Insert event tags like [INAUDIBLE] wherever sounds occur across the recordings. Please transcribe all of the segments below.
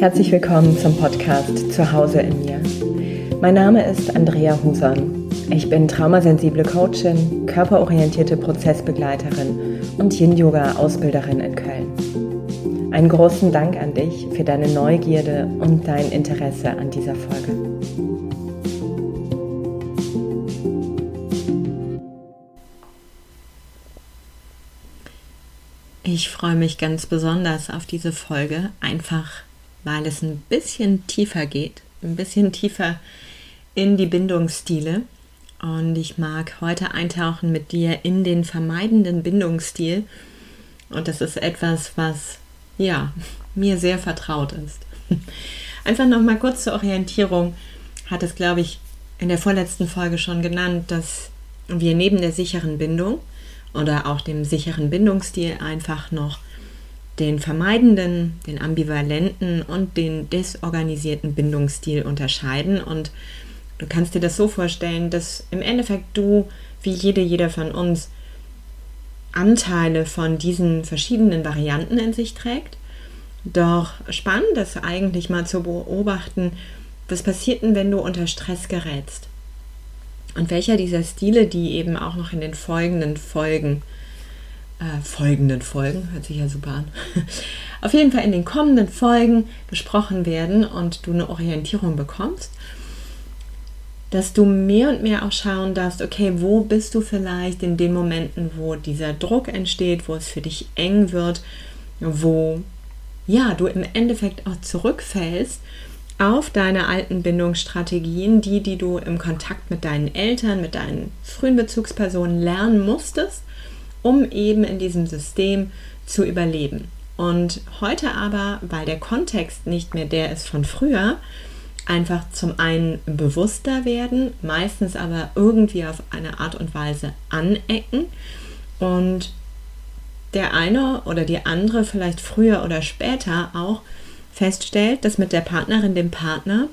Herzlich willkommen zum Podcast Zuhause in mir. Mein Name ist Andrea Huson. Ich bin traumasensible Coachin, körperorientierte Prozessbegleiterin und Yin-Yoga-Ausbilderin in Köln. Einen großen Dank an dich für deine Neugierde und dein Interesse an dieser Folge. Ich freue mich ganz besonders auf diese Folge, einfach weil es ein bisschen tiefer geht, ein bisschen tiefer in die Bindungsstile. Und ich mag heute eintauchen mit dir in den vermeidenden Bindungsstil. Und das ist etwas, was ja mir sehr vertraut ist. [LAUGHS] Einfach noch mal kurz zur Orientierung hat es, glaube ich, in der vorletzten Folge schon genannt, dass wir neben der sicheren Bindung oder auch dem sicheren Bindungsstil einfach noch den vermeidenden, den ambivalenten und den desorganisierten Bindungsstil unterscheiden. Und du kannst dir das so vorstellen, dass im Endeffekt du, wie jede, jeder von uns, Anteile von diesen verschiedenen Varianten in sich trägt. Doch spannend ist eigentlich mal zu beobachten, was passiert denn, wenn du unter Stress gerätst? Und welcher dieser Stile, die eben auch noch in den folgenden Folgen äh, folgenden Folgen, hört sich ja super an, [LAUGHS] auf jeden Fall in den kommenden Folgen besprochen werden und du eine Orientierung bekommst, dass du mehr und mehr auch schauen darfst, okay, wo bist du vielleicht in den Momenten, wo dieser Druck entsteht, wo es für dich eng wird, wo ja, du im Endeffekt auch zurückfällst auf deine alten Bindungsstrategien, die, die du im Kontakt mit deinen Eltern, mit deinen frühen Bezugspersonen lernen musstest um eben in diesem System zu überleben. Und heute aber, weil der Kontext nicht mehr der ist von früher, einfach zum einen bewusster werden, meistens aber irgendwie auf eine Art und Weise anecken und der eine oder die andere vielleicht früher oder später auch feststellt, dass mit der Partnerin, dem Partner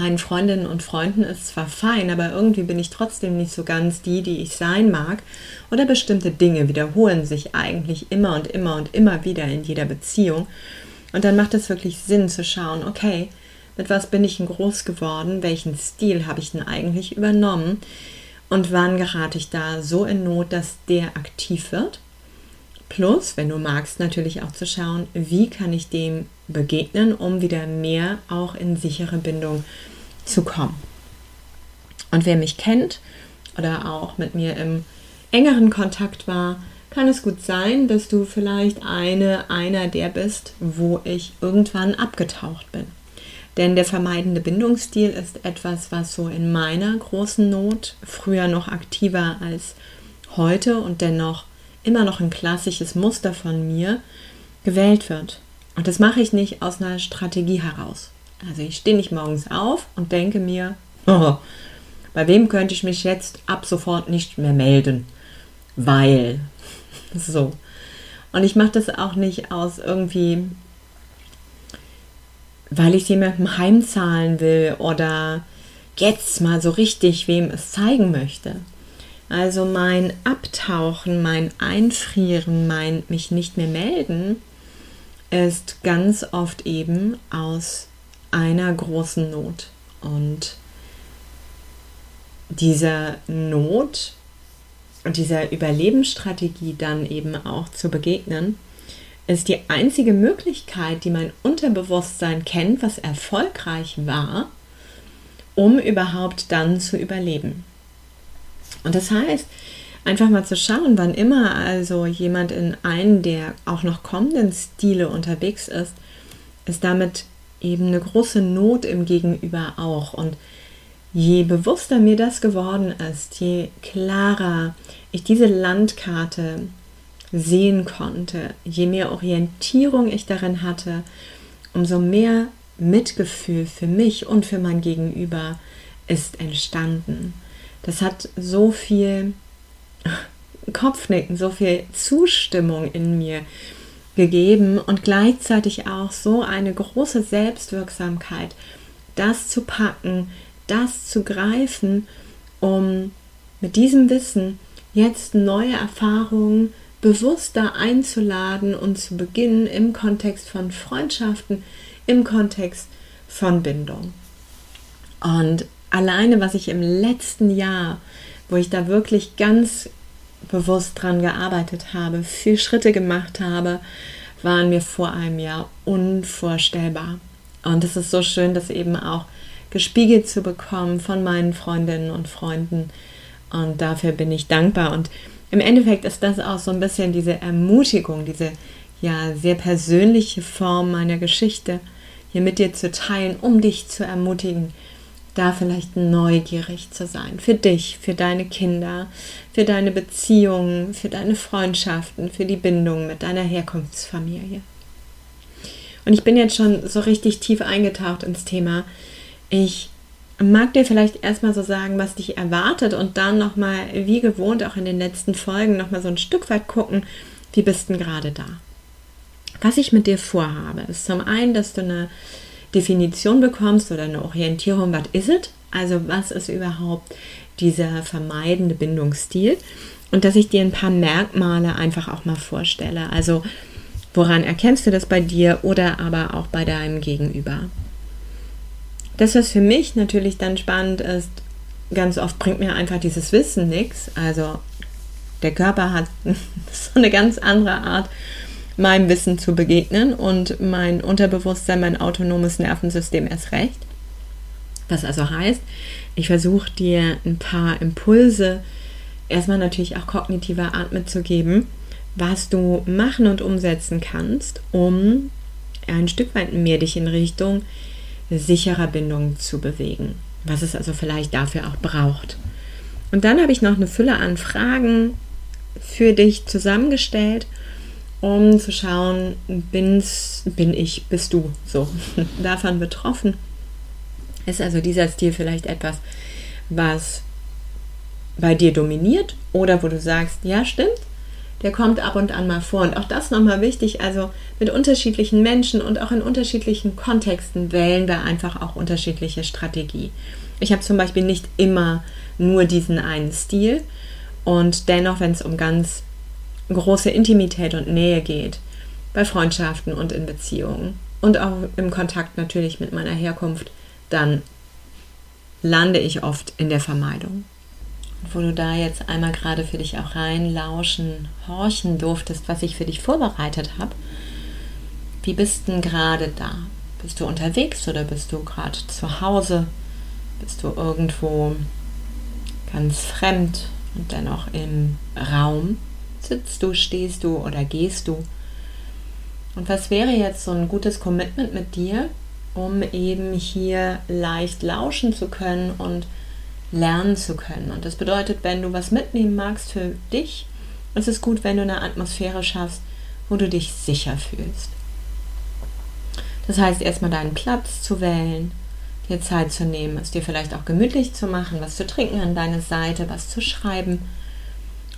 meinen Freundinnen und Freunden ist zwar fein, aber irgendwie bin ich trotzdem nicht so ganz die, die ich sein mag. Oder bestimmte Dinge wiederholen sich eigentlich immer und immer und immer wieder in jeder Beziehung. Und dann macht es wirklich Sinn zu schauen, okay, mit was bin ich denn groß geworden? Welchen Stil habe ich denn eigentlich übernommen? Und wann gerate ich da so in Not, dass der aktiv wird? Plus, wenn du magst, natürlich auch zu schauen, wie kann ich dem begegnen, um wieder mehr auch in sichere Bindung zu kommen. Und wer mich kennt oder auch mit mir im engeren Kontakt war, kann es gut sein, dass du vielleicht eine, einer der bist, wo ich irgendwann abgetaucht bin. Denn der vermeidende Bindungsstil ist etwas, was so in meiner großen Not früher noch aktiver als heute und dennoch immer noch ein klassisches Muster von mir gewählt wird. Und das mache ich nicht aus einer Strategie heraus. Also ich stehe nicht morgens auf und denke mir, oh, bei wem könnte ich mich jetzt ab sofort nicht mehr melden? Weil. [LAUGHS] So. Und ich mache das auch nicht aus irgendwie, weil ich jemandem heimzahlen will oder jetzt mal so richtig wem es zeigen möchte. Also mein Abtauchen, mein Einfrieren, mein mich nicht mehr melden, ist ganz oft eben aus einer großen Not. Und dieser Not und dieser Überlebensstrategie dann eben auch zu begegnen, ist die einzige Möglichkeit, die mein Unterbewusstsein kennt, was erfolgreich war, um überhaupt dann zu überleben. Und das heißt, einfach mal zu schauen, wann immer also jemand in einen der auch noch kommenden Stile unterwegs ist, ist damit eben eine große Not im Gegenüber auch. Und je bewusster mir das geworden ist, je klarer ich diese Landkarte sehen konnte, je mehr Orientierung ich darin hatte, umso mehr Mitgefühl für mich und für mein Gegenüber ist entstanden. Das hat so viel Kopfnicken, so viel Zustimmung in mir gegeben und gleichzeitig auch so eine große Selbstwirksamkeit, das zu packen, das zu greifen, um mit diesem Wissen jetzt neue Erfahrungen bewusster einzuladen und zu beginnen im Kontext von Freundschaften, im Kontext von Bindung. Und alleine, was ich im letzten Jahr, wo ich da wirklich ganz bewusst dran gearbeitet habe, viel Schritte gemacht habe, waren mir vor einem Jahr unvorstellbar. Und es ist so schön, das eben auch gespiegelt zu bekommen von meinen Freundinnen und Freunden. Und dafür bin ich dankbar. Und im Endeffekt ist das auch so ein bisschen diese Ermutigung, diese ja sehr persönliche Form meiner Geschichte hier mit dir zu teilen, um dich zu ermutigen, da vielleicht neugierig zu sein. Für dich, für deine Kinder, für deine Beziehungen, für deine Freundschaften, für die Bindung mit deiner Herkunftsfamilie. Und ich bin jetzt schon so richtig tief eingetaucht ins Thema. Ich mag dir vielleicht erstmal so sagen, was dich erwartet und dann nochmal, wie gewohnt, auch in den letzten Folgen nochmal so ein Stück weit gucken, wie bist du gerade da. Was ich mit dir vorhabe, ist zum einen, dass du eine Definition bekommst oder eine Orientierung, was ist es? Also was ist überhaupt dieser vermeidende Bindungsstil? Und dass ich dir ein paar Merkmale einfach auch mal vorstelle. Also woran erkennst du das bei dir oder aber auch bei deinem Gegenüber? Das, was für mich natürlich dann spannend ist, ganz oft bringt mir einfach dieses Wissen nichts. Also der Körper hat [LAUGHS] so eine ganz andere Art meinem Wissen zu begegnen und mein Unterbewusstsein, mein autonomes Nervensystem erst recht. Was also heißt, ich versuche dir ein paar Impulse, erstmal natürlich auch kognitiver Art mitzugeben, was du machen und umsetzen kannst, um ein Stück weit mehr dich in Richtung sicherer Bindung zu bewegen. Was es also vielleicht dafür auch braucht. Und dann habe ich noch eine Fülle an Fragen für dich zusammengestellt um zu schauen, bin's, bin ich, bist du so [LAUGHS] davon betroffen. Ist also dieser Stil vielleicht etwas, was bei dir dominiert oder wo du sagst, ja, stimmt, der kommt ab und an mal vor. Und auch das nochmal wichtig, also mit unterschiedlichen Menschen und auch in unterschiedlichen Kontexten wählen wir einfach auch unterschiedliche Strategie. Ich habe zum Beispiel nicht immer nur diesen einen Stil und dennoch, wenn es um ganz große Intimität und Nähe geht, bei Freundschaften und in Beziehungen und auch im Kontakt natürlich mit meiner Herkunft, dann lande ich oft in der Vermeidung. Und wo du da jetzt einmal gerade für dich auch reinlauschen, horchen durftest, was ich für dich vorbereitet habe, wie bist denn gerade da? Bist du unterwegs oder bist du gerade zu Hause? Bist du irgendwo ganz fremd und dennoch im Raum? Sitzt du, stehst du oder gehst du? Und was wäre jetzt so ein gutes Commitment mit dir, um eben hier leicht lauschen zu können und lernen zu können? Und das bedeutet, wenn du was mitnehmen magst für dich, ist es gut, wenn du eine Atmosphäre schaffst, wo du dich sicher fühlst. Das heißt, erstmal deinen Platz zu wählen, dir Zeit zu nehmen, es dir vielleicht auch gemütlich zu machen, was zu trinken an deine Seite, was zu schreiben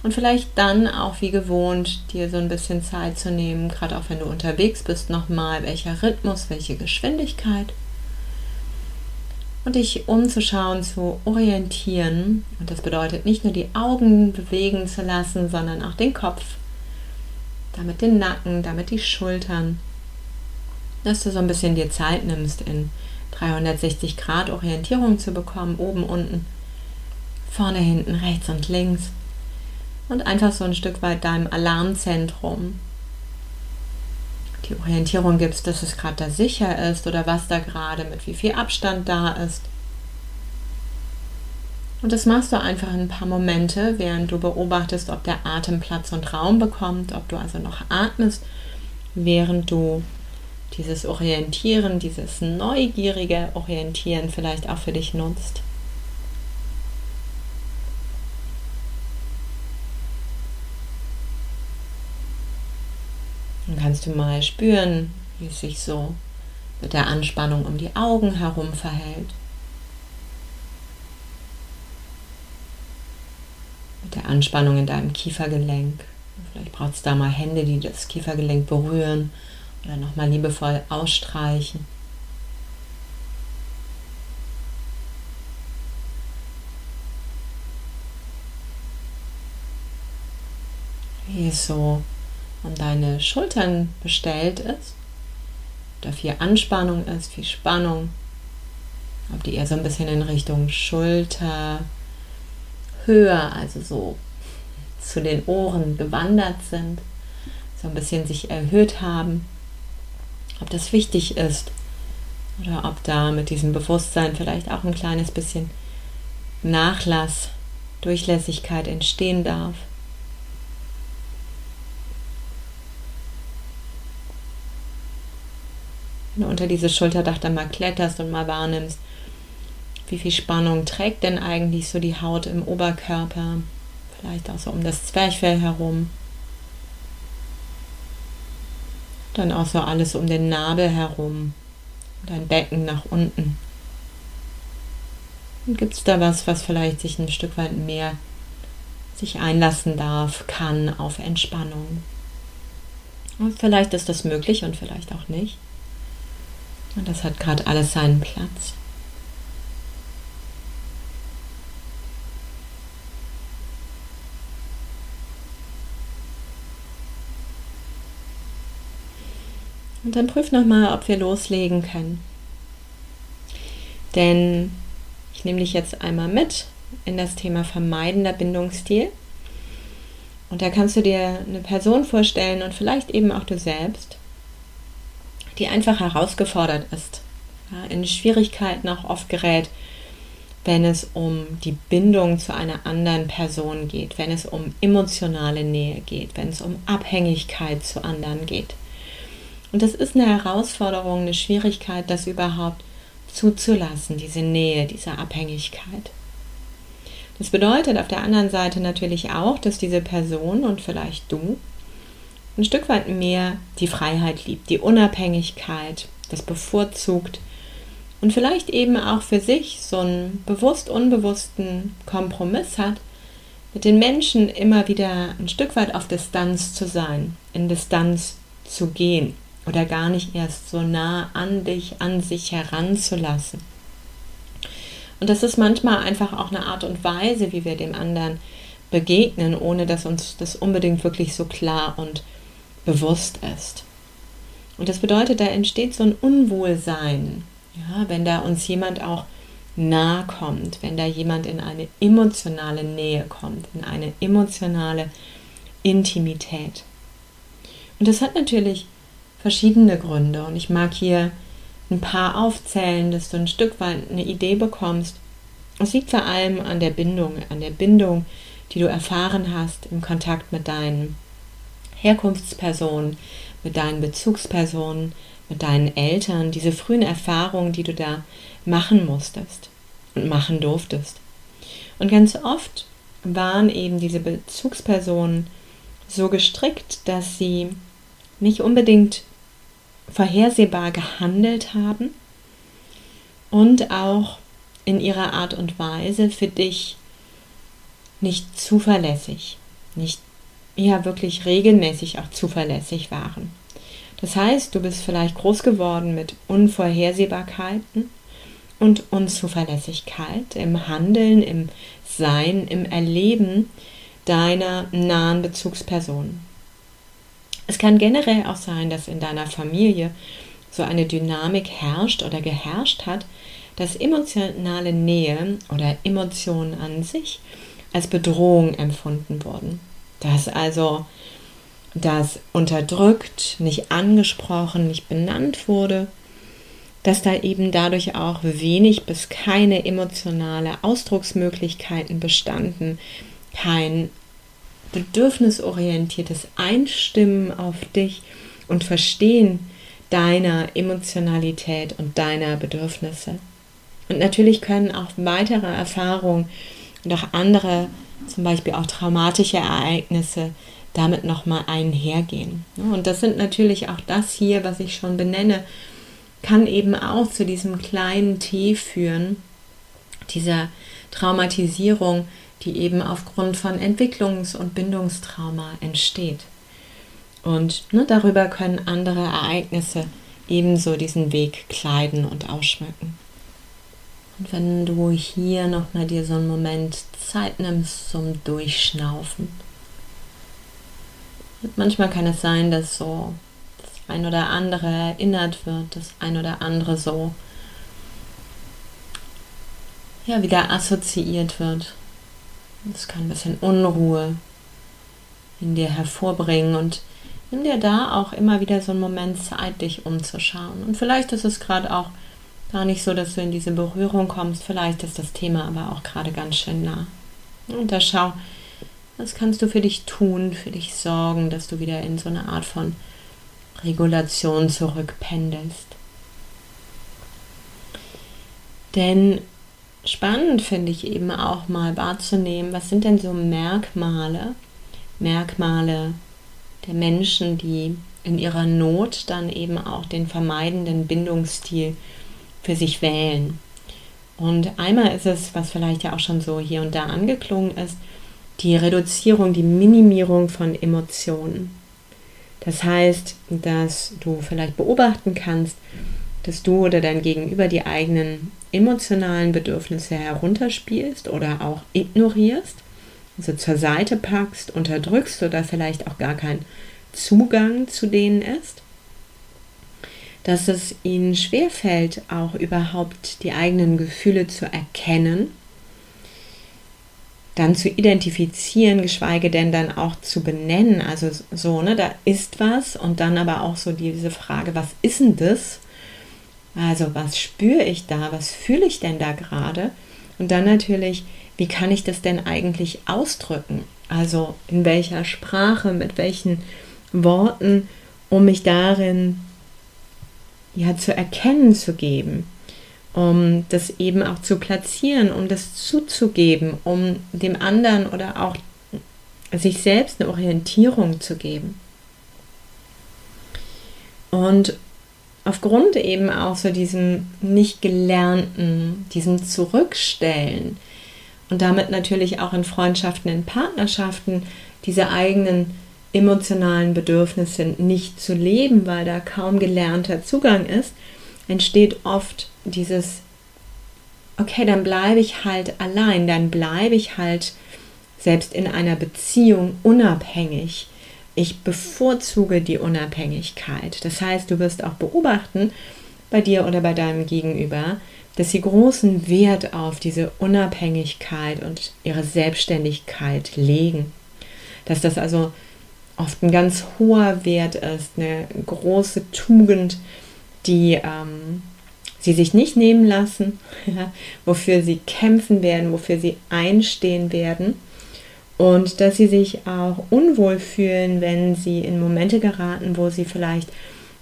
und vielleicht dann auch wie gewohnt dir so ein bisschen Zeit zu nehmen, gerade auch wenn du unterwegs bist, nochmal, welcher Rhythmus, welche Geschwindigkeit. Und dich umzuschauen, zu orientieren. Und das bedeutet nicht nur die Augen bewegen zu lassen, sondern auch den Kopf. Damit den Nacken, damit die Schultern. Dass du so ein bisschen dir Zeit nimmst, in 360 Grad Orientierung zu bekommen, oben, unten, vorne, hinten, rechts und links und einfach so ein Stück weit deinem Alarmzentrum die Orientierung gibst, dass es gerade da sicher ist oder was da gerade mit wie viel Abstand da ist. Und das machst du einfach ein paar Momente, während du beobachtest, ob der Atem Platz und Raum bekommt, ob du also noch atmest, während du dieses Orientieren, dieses neugierige Orientieren vielleicht auch für dich nutzt. Dann kannst du mal spüren, wie es sich so mit der Anspannung um die Augen herum verhält. Mit der Anspannung in deinem Kiefergelenk. Vielleicht braucht es da mal Hände, die das Kiefergelenk berühren oder nochmal liebevoll ausstreichen. Wie es so an deine Schultern bestellt ist. da viel Anspannung ist, viel Spannung, ob die eher so ein bisschen in Richtung Schulter, höher, also so zu den Ohren gewandert sind, so ein bisschen sich erhöht haben, ob das wichtig ist oder ob da mit diesem Bewusstsein vielleicht auch ein kleines bisschen Nachlass, Durchlässigkeit entstehen darf. Wenn du unter dieses Schulterdach dann mal kletterst und mal wahrnimmst, wie viel Spannung trägt denn eigentlich so die Haut im Oberkörper, vielleicht auch so um das Zwerchfell herum. Dann auch so alles um den Nabel herum, dein Becken nach unten. Gibt es da was, was vielleicht sich ein Stück weit mehr sich einlassen darf, kann auf Entspannung? Und vielleicht ist das möglich und vielleicht auch nicht. Und das hat gerade alles seinen Platz. Und dann prüf nochmal, ob wir loslegen können. Denn ich nehme dich jetzt einmal mit in das Thema vermeidender Bindungsstil. Und da kannst du dir eine Person vorstellen und vielleicht eben auch du selbst, die einfach herausgefordert ist, ja, in Schwierigkeiten auch oft gerät, wenn es um die Bindung zu einer anderen Person geht, wenn es um emotionale Nähe geht, wenn es um Abhängigkeit zu anderen geht. Und das ist eine Herausforderung, eine Schwierigkeit, das überhaupt zuzulassen, diese Nähe, diese Abhängigkeit. Das bedeutet auf der anderen Seite natürlich auch, dass diese Person und vielleicht du ein Stück weit mehr die Freiheit liebt, die Unabhängigkeit, das bevorzugt und vielleicht eben auch für sich so einen bewusst unbewussten Kompromiss hat, mit den Menschen immer wieder ein Stück weit auf Distanz zu sein, in Distanz zu gehen oder gar nicht erst so nah an dich, an sich heranzulassen. Und das ist manchmal einfach auch eine Art und Weise, wie wir dem anderen begegnen, ohne dass uns das unbedingt wirklich so klar und bewusst ist. Und das bedeutet, da entsteht so ein Unwohlsein, ja, wenn da uns jemand auch nahe kommt, wenn da jemand in eine emotionale Nähe kommt, in eine emotionale Intimität. Und das hat natürlich verschiedene Gründe. Und ich mag hier ein paar aufzählen, dass du ein Stück weit eine Idee bekommst. Es liegt vor allem an der Bindung, an der Bindung, die du erfahren hast im Kontakt mit deinen Herkunftspersonen, mit deinen Bezugspersonen, mit deinen Eltern, diese frühen Erfahrungen, die du da machen musstest und machen durftest. Und ganz oft waren eben diese Bezugspersonen so gestrickt, dass sie nicht unbedingt vorhersehbar gehandelt haben und auch in ihrer Art und Weise für dich nicht zuverlässig, nicht ja wirklich regelmäßig auch zuverlässig waren. Das heißt, du bist vielleicht groß geworden mit Unvorhersehbarkeiten und Unzuverlässigkeit im Handeln, im Sein, im Erleben deiner nahen Bezugsperson. Es kann generell auch sein, dass in deiner Familie so eine Dynamik herrscht oder geherrscht hat, dass emotionale Nähe oder Emotionen an sich als Bedrohung empfunden wurden. Dass also das unterdrückt, nicht angesprochen, nicht benannt wurde, dass da eben dadurch auch wenig bis keine emotionale Ausdrucksmöglichkeiten bestanden, kein bedürfnisorientiertes Einstimmen auf dich und Verstehen deiner Emotionalität und deiner Bedürfnisse. Und natürlich können auch weitere Erfahrungen und auch andere, zum Beispiel auch traumatische Ereignisse, damit nochmal einhergehen. Und das sind natürlich auch das hier, was ich schon benenne, kann eben auch zu diesem kleinen T führen, dieser Traumatisierung, die eben aufgrund von Entwicklungs- und Bindungstrauma entsteht. Und ne, darüber können andere Ereignisse ebenso diesen Weg kleiden und ausschmücken. Und wenn du hier nochmal dir so einen Moment Zeit nimmst zum Durchschnaufen. Und manchmal kann es sein, dass so das ein oder andere erinnert wird, das ein oder andere so ja, wieder assoziiert wird. Das kann ein bisschen Unruhe in dir hervorbringen und nimm dir da auch immer wieder so einen Moment Zeit, dich umzuschauen. Und vielleicht ist es gerade auch gar nicht so, dass du in diese Berührung kommst. Vielleicht ist das Thema aber auch gerade ganz schön nah. Und da schau, was kannst du für dich tun, für dich sorgen, dass du wieder in so eine Art von Regulation zurückpendelst. Denn spannend finde ich eben auch mal wahrzunehmen, was sind denn so Merkmale, Merkmale der Menschen, die in ihrer Not dann eben auch den vermeidenden Bindungsstil für sich wählen. Und einmal ist es, was vielleicht ja auch schon so hier und da angeklungen ist, die Reduzierung, die Minimierung von Emotionen. Das heißt, dass du vielleicht beobachten kannst, dass du oder dein Gegenüber die eigenen emotionalen Bedürfnisse herunterspielst oder auch ignorierst, also zur Seite packst, unterdrückst oder vielleicht auch gar kein Zugang zu denen ist, dass es ihnen schwerfällt, auch überhaupt die eigenen Gefühle zu erkennen, dann zu identifizieren, geschweige denn dann auch zu benennen. Also so, ne, da ist was und dann aber auch so diese Frage, was ist denn das? Also was spüre ich da, was fühle ich denn da gerade? Und dann natürlich, wie kann ich das denn eigentlich ausdrücken? Also in welcher Sprache, mit welchen Worten, um mich darin ja zu erkennen zu geben, um das eben auch zu platzieren, um das zuzugeben, um dem anderen oder auch sich selbst eine Orientierung zu geben. Und aufgrund eben auch so diesem nicht gelernten, diesem Zurückstellen und damit natürlich auch in Freundschaften, in Partnerschaften diese eigenen emotionalen Bedürfnisse nicht zu leben, weil da kaum gelernter Zugang ist, entsteht oft dieses, okay, dann bleibe ich halt allein, dann bleibe ich halt selbst in einer Beziehung unabhängig ich bevorzuge die Unabhängigkeit. Das heißt, du wirst auch beobachten bei dir oder bei deinem Gegenüber, dass sie großen Wert auf diese Unabhängigkeit und ihre Selbstständigkeit legen. Dass das also oft ein ganz hoher Wert ist, eine große Tugend, die ähm, sie sich nicht nehmen lassen, [LAUGHS] wofür sie kämpfen werden, wofür sie einstehen werden. Und dass sie sich auch unwohl fühlen, wenn sie in Momente geraten, wo sie vielleicht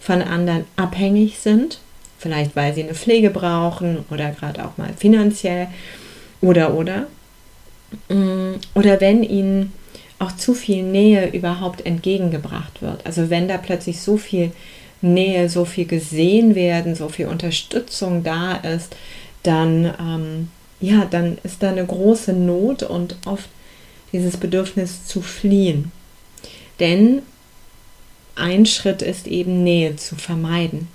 von anderen abhängig sind, vielleicht weil sie eine Pflege brauchen oder gerade auch mal finanziell oder oder. Mm, oder wenn ihnen auch zu viel Nähe überhaupt entgegengebracht wird. Also wenn da plötzlich so viel Nähe, so viel gesehen werden, so viel Unterstützung da ist, dann ähm, ja, dann ist da eine große Not und oft dieses Bedürfnis zu fliehen. Denn ein Schritt ist eben Nähe zu vermeiden.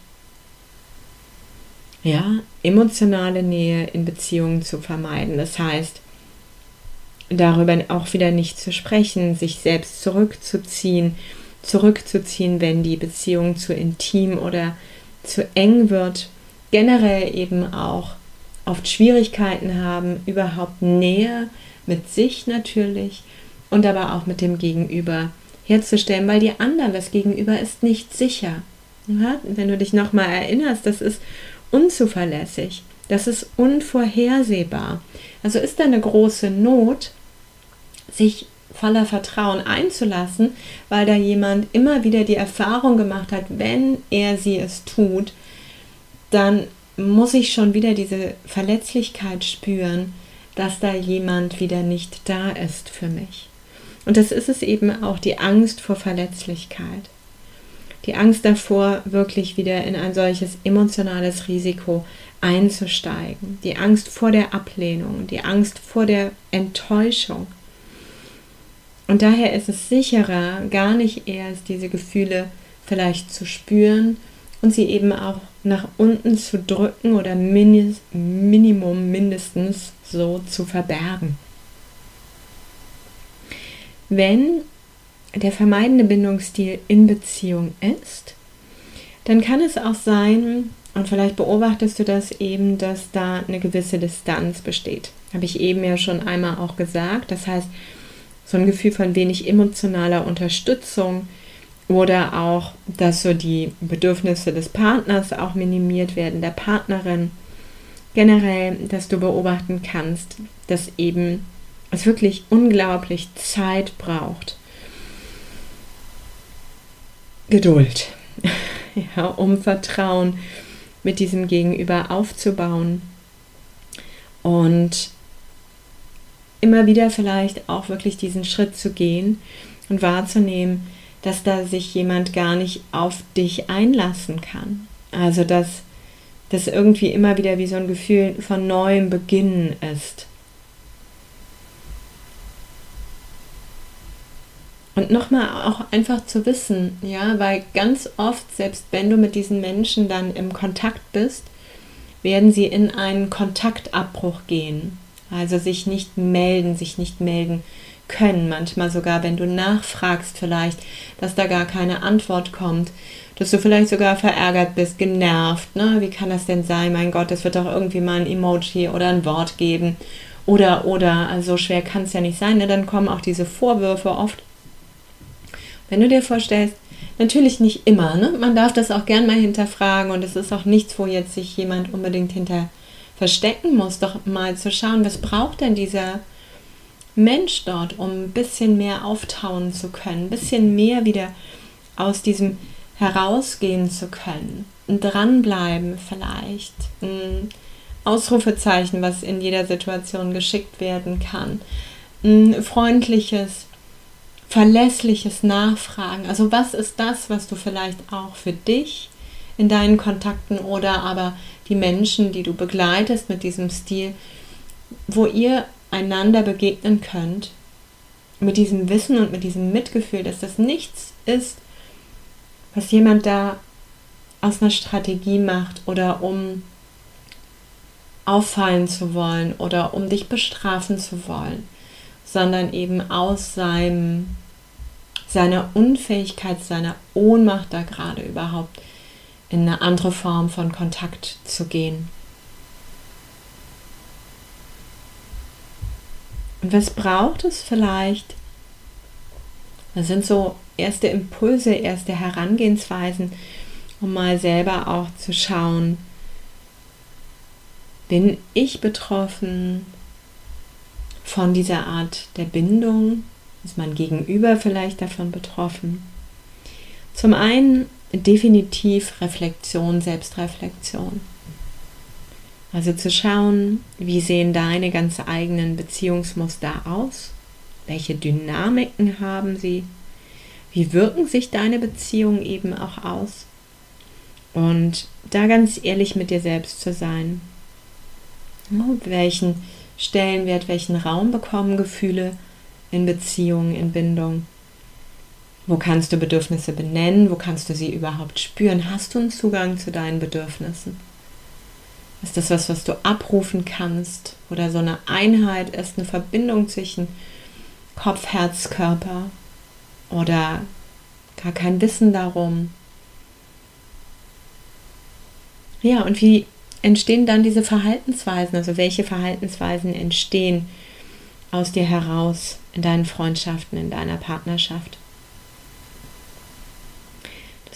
Ja, emotionale Nähe in Beziehungen zu vermeiden. Das heißt, darüber auch wieder nicht zu sprechen, sich selbst zurückzuziehen, zurückzuziehen, wenn die Beziehung zu intim oder zu eng wird. Generell eben auch oft Schwierigkeiten haben, überhaupt Nähe mit sich natürlich und aber auch mit dem Gegenüber herzustellen, weil die anderen, das Gegenüber ist nicht sicher. Ja? Wenn du dich nochmal erinnerst, das ist unzuverlässig, das ist unvorhersehbar. Also ist da eine große Not, sich voller Vertrauen einzulassen, weil da jemand immer wieder die Erfahrung gemacht hat, wenn er sie es tut, dann muss ich schon wieder diese Verletzlichkeit spüren, dass da jemand wieder nicht da ist für mich. Und das ist es eben auch, die Angst vor Verletzlichkeit. Die Angst davor, wirklich wieder in ein solches emotionales Risiko einzusteigen. Die Angst vor der Ablehnung, die Angst vor der Enttäuschung. Und daher ist es sicherer, gar nicht erst diese Gefühle vielleicht zu spüren und sie eben auch nach unten zu drücken oder Minimum mindestens so zu verbergen. Wenn der vermeidende Bindungsstil in Beziehung ist, dann kann es auch sein, und vielleicht beobachtest du das eben, dass da eine gewisse Distanz besteht. Habe ich eben ja schon einmal auch gesagt. Das heißt, so ein Gefühl von wenig emotionaler Unterstützung oder auch, dass so die Bedürfnisse des Partners auch minimiert werden, der Partnerin. Generell, dass du beobachten kannst, dass eben es wirklich unglaublich Zeit braucht. Geduld, [LAUGHS] ja, um Vertrauen mit diesem Gegenüber aufzubauen und immer wieder vielleicht auch wirklich diesen Schritt zu gehen und wahrzunehmen, dass da sich jemand gar nicht auf dich einlassen kann. Also dass das irgendwie immer wieder wie so ein Gefühl von neuem Beginnen ist. Und nochmal auch einfach zu wissen, ja, weil ganz oft, selbst wenn du mit diesen Menschen dann im Kontakt bist, werden sie in einen Kontaktabbruch gehen. Also sich nicht melden, sich nicht melden können. Manchmal sogar, wenn du nachfragst, vielleicht, dass da gar keine Antwort kommt, dass du vielleicht sogar verärgert bist, genervt. Ne? Wie kann das denn sein? Mein Gott, es wird doch irgendwie mal ein Emoji oder ein Wort geben. Oder, oder, also so schwer kann es ja nicht sein. Ne? Dann kommen auch diese Vorwürfe oft wenn du dir vorstellst, natürlich nicht immer, ne? man darf das auch gern mal hinterfragen und es ist auch nichts, wo jetzt sich jemand unbedingt hinter verstecken muss, doch mal zu schauen, was braucht denn dieser Mensch dort, um ein bisschen mehr auftauen zu können, ein bisschen mehr wieder aus diesem herausgehen zu können, ein dranbleiben vielleicht, ein Ausrufezeichen, was in jeder Situation geschickt werden kann, ein freundliches verlässliches Nachfragen. Also was ist das, was du vielleicht auch für dich in deinen Kontakten oder aber die Menschen, die du begleitest mit diesem Stil, wo ihr einander begegnen könnt, mit diesem Wissen und mit diesem Mitgefühl, dass das nichts ist, was jemand da aus einer Strategie macht oder um auffallen zu wollen oder um dich bestrafen zu wollen, sondern eben aus seinem seiner Unfähigkeit, seiner Ohnmacht da gerade überhaupt in eine andere Form von Kontakt zu gehen. Und was braucht es vielleicht? Das sind so erste Impulse, erste Herangehensweisen, um mal selber auch zu schauen, bin ich betroffen von dieser Art der Bindung? Ist mein Gegenüber vielleicht davon betroffen? Zum einen definitiv Reflexion, Selbstreflexion. Also zu schauen, wie sehen deine ganz eigenen Beziehungsmuster aus? Welche Dynamiken haben sie? Wie wirken sich deine Beziehungen eben auch aus? Und da ganz ehrlich mit dir selbst zu sein. welchen Stellenwert, welchen Raum bekommen Gefühle in Beziehungen, in Bindung? Wo kannst du Bedürfnisse benennen? Wo kannst du sie überhaupt spüren? Hast du einen Zugang zu deinen Bedürfnissen? Ist das was, was du abrufen kannst? Oder so eine Einheit ist eine Verbindung zwischen Kopf, Herz, Körper? Oder gar kein Wissen darum? Ja, und wie entstehen dann diese Verhaltensweisen? Also welche Verhaltensweisen entstehen aus dir heraus in deinen Freundschaften, in deiner Partnerschaft.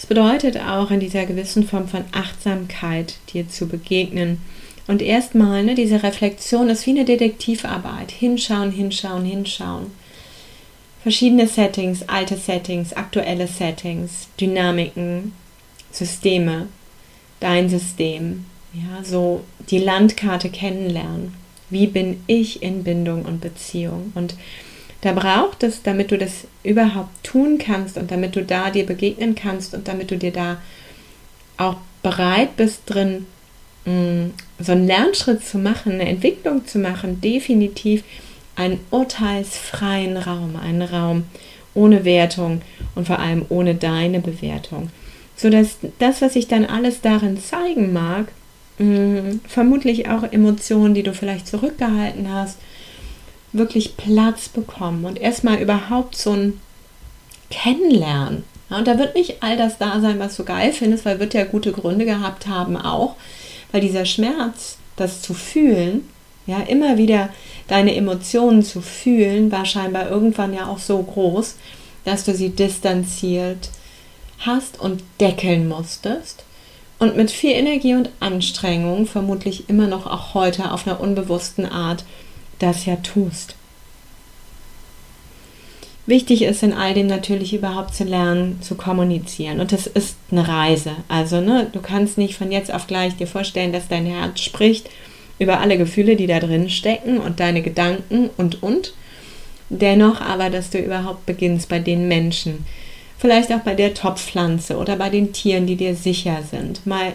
Das bedeutet auch in dieser gewissen Form von Achtsamkeit dir zu begegnen. Und erstmal, ne, diese Reflexion ist wie eine Detektivarbeit. Hinschauen, hinschauen, hinschauen. Verschiedene Settings, alte Settings, aktuelle Settings, Dynamiken, Systeme, dein System. Ja, so die Landkarte kennenlernen. Wie bin ich in Bindung und Beziehung? Und da braucht es, damit du das überhaupt tun kannst und damit du da dir begegnen kannst und damit du dir da auch bereit bist drin, mm, so einen Lernschritt zu machen, eine Entwicklung zu machen, definitiv einen urteilsfreien Raum, einen Raum ohne Wertung und vor allem ohne deine Bewertung. Sodass das, was sich dann alles darin zeigen mag, mm, vermutlich auch Emotionen, die du vielleicht zurückgehalten hast, wirklich Platz bekommen und erstmal überhaupt so ein Kennenlernen. Ja, und da wird nicht all das da sein, was du geil findest, weil wird ja gute Gründe gehabt haben auch, weil dieser Schmerz, das zu fühlen, ja, immer wieder deine Emotionen zu fühlen, war scheinbar irgendwann ja auch so groß, dass du sie distanziert hast und deckeln musstest und mit viel Energie und Anstrengung, vermutlich immer noch auch heute auf einer unbewussten Art, das ja tust. Wichtig ist in all dem natürlich überhaupt zu lernen, zu kommunizieren. Und das ist eine Reise. Also, ne, du kannst nicht von jetzt auf gleich dir vorstellen, dass dein Herz spricht über alle Gefühle, die da drin stecken und deine Gedanken und und. Dennoch aber, dass du überhaupt beginnst bei den Menschen, vielleicht auch bei der Topfpflanze oder bei den Tieren, die dir sicher sind, mal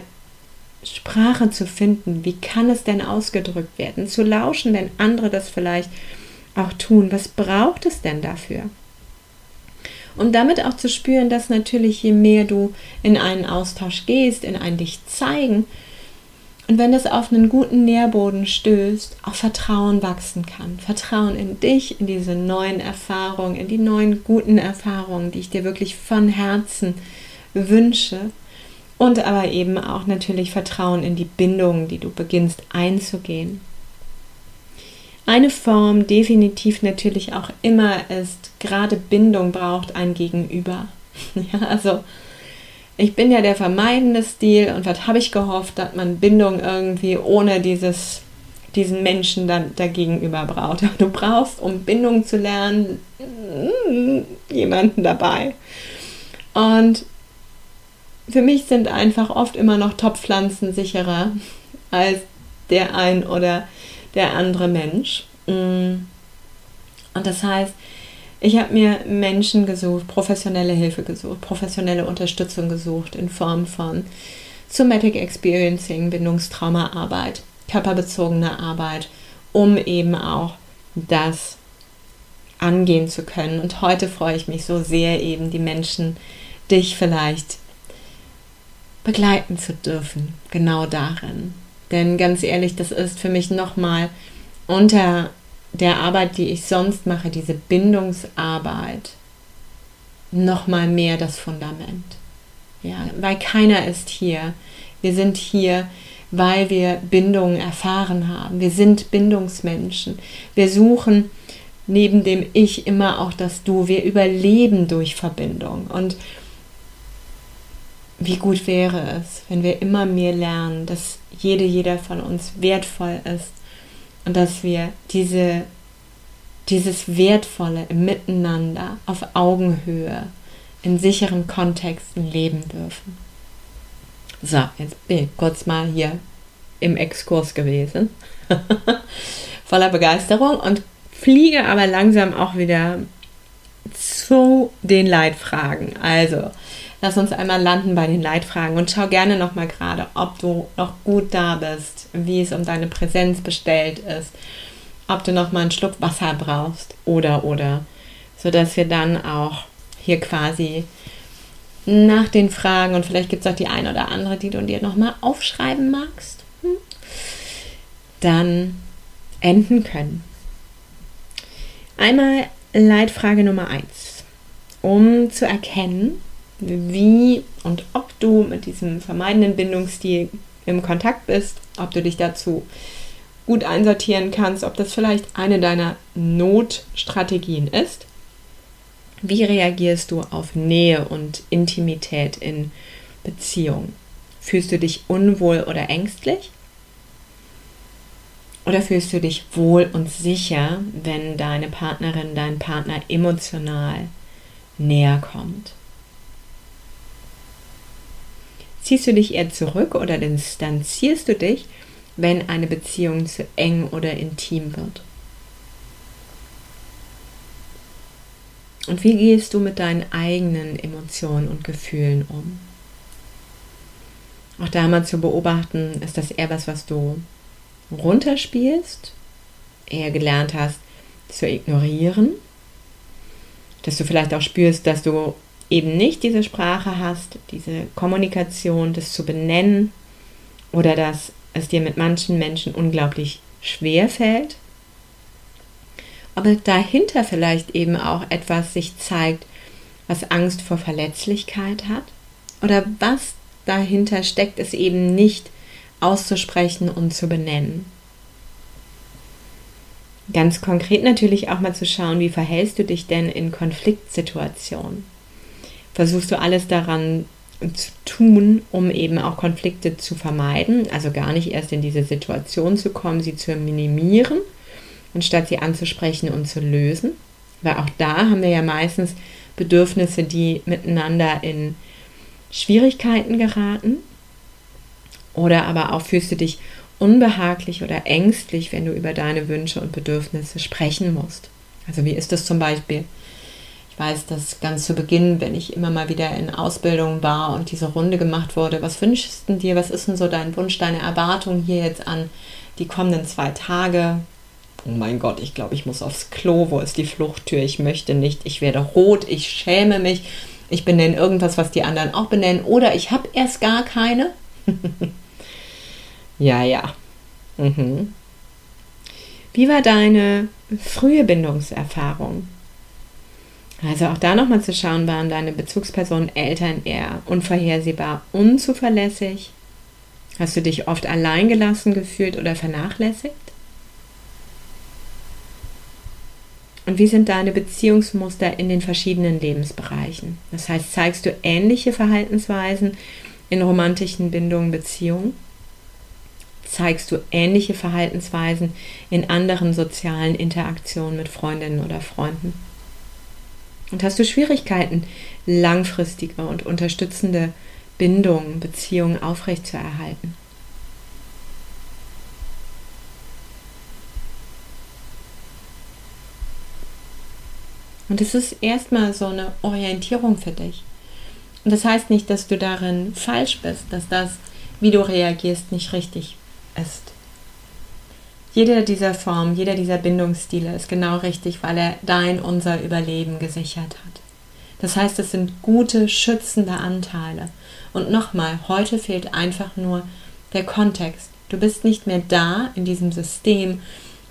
Sprache zu finden. Wie kann es denn ausgedrückt werden? Zu lauschen, wenn andere das vielleicht auch tun. Was braucht es denn dafür? Und damit auch zu spüren, dass natürlich je mehr du in einen Austausch gehst, in ein dich zeigen, und wenn das auf einen guten Nährboden stößt, auch Vertrauen wachsen kann. Vertrauen in dich, in diese neuen Erfahrungen, in die neuen guten Erfahrungen, die ich dir wirklich von Herzen wünsche. Und aber eben auch natürlich Vertrauen in die Bindungen, die du beginnst einzugehen. Eine Form definitiv natürlich auch immer ist, gerade Bindung braucht ein Gegenüber. [LAUGHS] Ja, also ich bin ja der vermeidende Stil und was habe ich gehofft, dass man Bindung irgendwie ohne dieses, diesen Menschen dann dagegenüber braucht. [LAUGHS] Du brauchst, um Bindung zu lernen, jemanden dabei. Und für mich sind einfach oft immer noch Topfpflanzen sicherer als der ein oder der andere Mensch. Mm. Und das heißt, ich habe mir Menschen gesucht, professionelle Hilfe gesucht, professionelle Unterstützung gesucht in Form von Somatic Experiencing, Bindungstraumaarbeit, körperbezogene Arbeit, um eben auch das angehen zu können. Und heute freue ich mich so sehr, eben die Menschen, dich vielleicht begleiten zu dürfen, genau darin. Denn ganz ehrlich, das ist für mich nochmal unter der Arbeit, die ich sonst mache, diese Bindungsarbeit, nochmal mehr das Fundament. Ja, weil keiner ist hier. Wir sind hier, weil wir Bindungen erfahren haben. Wir sind Bindungsmenschen. Wir suchen neben dem Ich immer auch das Du. Wir überleben durch Verbindung. Und wie gut wäre es, wenn wir immer mehr lernen, dass jede, jeder von uns wertvoll ist und dass wir diese, dieses Wertvolle im Miteinander auf Augenhöhe in sicheren Kontexten leben dürfen. So, jetzt bin ich kurz mal hier im Exkurs gewesen, [LAUGHS] voller Begeisterung und fliege aber langsam auch wieder zu den Leitfragen. Also, lass uns einmal landen bei den Leitfragen und schau gerne noch mal gerade, ob du noch gut da bist, wie es um deine Präsenz bestellt ist, ob du noch mal einen Schluck Wasser brauchst oder oder, so dass wir dann auch hier quasi nach den Fragen und vielleicht gibt es auch die eine oder andere, die du dir noch mal aufschreiben magst, hm, dann enden können. Einmal Leitfrage Nummer 1. Um zu erkennen, wie und ob du mit diesem vermeidenden Bindungsstil im Kontakt bist, ob du dich dazu gut einsortieren kannst, ob das vielleicht eine deiner Notstrategien ist. Wie reagierst du auf Nähe und Intimität in Beziehungen? Fühlst du dich unwohl oder ängstlich? Oder fühlst du dich wohl und sicher, wenn deine Partnerin, dein Partner emotional näher kommt? Ziehst du dich eher zurück oder distanzierst du dich, wenn eine Beziehung zu eng oder intim wird? Und wie gehst du mit deinen eigenen Emotionen und Gefühlen um? Auch da mal zu beobachten, ist das eher was, was du runterspielst, eher gelernt hast zu ignorieren, dass du vielleicht auch spürst, dass du eben nicht diese Sprache hast, diese Kommunikation, das zu benennen oder dass es dir mit manchen Menschen unglaublich schwer fällt, aber dahinter vielleicht eben auch etwas sich zeigt, was Angst vor Verletzlichkeit hat oder was dahinter steckt, es eben nicht auszusprechen und zu benennen. Ganz konkret natürlich auch mal zu schauen, wie verhältst du dich denn in Konfliktsituationen? Versuchst du alles daran zu tun, um eben auch Konflikte zu vermeiden, also gar nicht erst in diese Situation zu kommen, sie zu minimieren, anstatt sie anzusprechen und zu lösen? Weil auch da haben wir ja meistens Bedürfnisse, die miteinander in Schwierigkeiten geraten. Oder aber auch fühlst du dich unbehaglich oder ängstlich, wenn du über deine Wünsche und Bedürfnisse sprechen musst. Also wie ist das zum Beispiel? Weiß, dass ganz zu Beginn, wenn ich immer mal wieder in Ausbildung war und diese Runde gemacht wurde, was wünschst du dir, was ist denn so dein Wunsch, deine Erwartung hier jetzt an die kommenden zwei Tage? Oh mein Gott, ich glaube, ich muss aufs Klo, wo ist die Fluchttür? Ich möchte nicht, ich werde rot, ich schäme mich, ich benenne irgendwas, was die anderen auch benennen, oder ich habe erst gar keine. [LAUGHS] Ja, ja. Mhm. Wie war deine frühe Bindungserfahrung? Also auch da nochmal zu schauen, waren deine Bezugspersonen Eltern eher unvorhersehbar, unzuverlässig? Hast du dich oft alleingelassen gefühlt oder vernachlässigt? Und wie sind deine Beziehungsmuster in den verschiedenen Lebensbereichen? Das heißt, zeigst du ähnliche Verhaltensweisen in romantischen Bindungen, Beziehungen? zeigst du ähnliche Verhaltensweisen in anderen sozialen Interaktionen mit Freundinnen oder Freunden? Und hast du Schwierigkeiten, langfristige und unterstützende Bindungen, Beziehungen aufrechtzuerhalten? Und es ist erstmal so eine Orientierung für dich. Und das heißt nicht, dass du darin falsch bist, dass das, wie du reagierst, nicht richtig ist. Jeder dieser Formen, jeder dieser Bindungsstile ist genau richtig, weil er dein, unser Überleben gesichert hat. Das heißt, es sind gute, schützende Anteile. Und nochmal, heute fehlt einfach nur der Kontext. Du bist nicht mehr da in diesem System,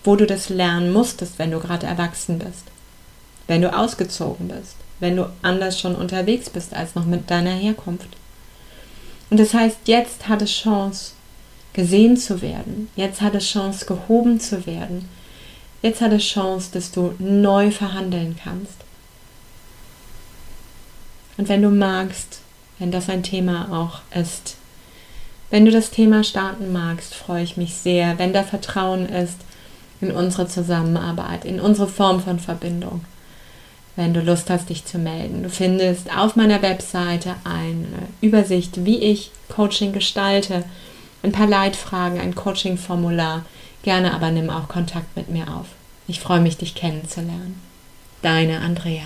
wo du das lernen musstest, wenn du gerade erwachsen bist, wenn du ausgezogen bist, wenn du anders schon unterwegs bist als noch mit deiner Herkunft. Und das heißt, jetzt hat es Chance, gesehen zu werden. Jetzt hat es Chance, gehoben zu werden. Jetzt hat es Chance, dass du neu verhandeln kannst. Und wenn du magst, wenn das ein Thema auch ist, wenn du das Thema starten magst, freue ich mich sehr, wenn da Vertrauen ist in unsere Zusammenarbeit, in unsere Form von Verbindung. Wenn du Lust hast, dich zu melden. Du findest auf meiner Webseite eine Übersicht, wie ich Coaching gestalte ein paar Leitfragen, ein Coaching-Formular. Gerne aber nimm auch Kontakt mit mir auf. Ich freue mich, dich kennenzulernen. Deine Andrea.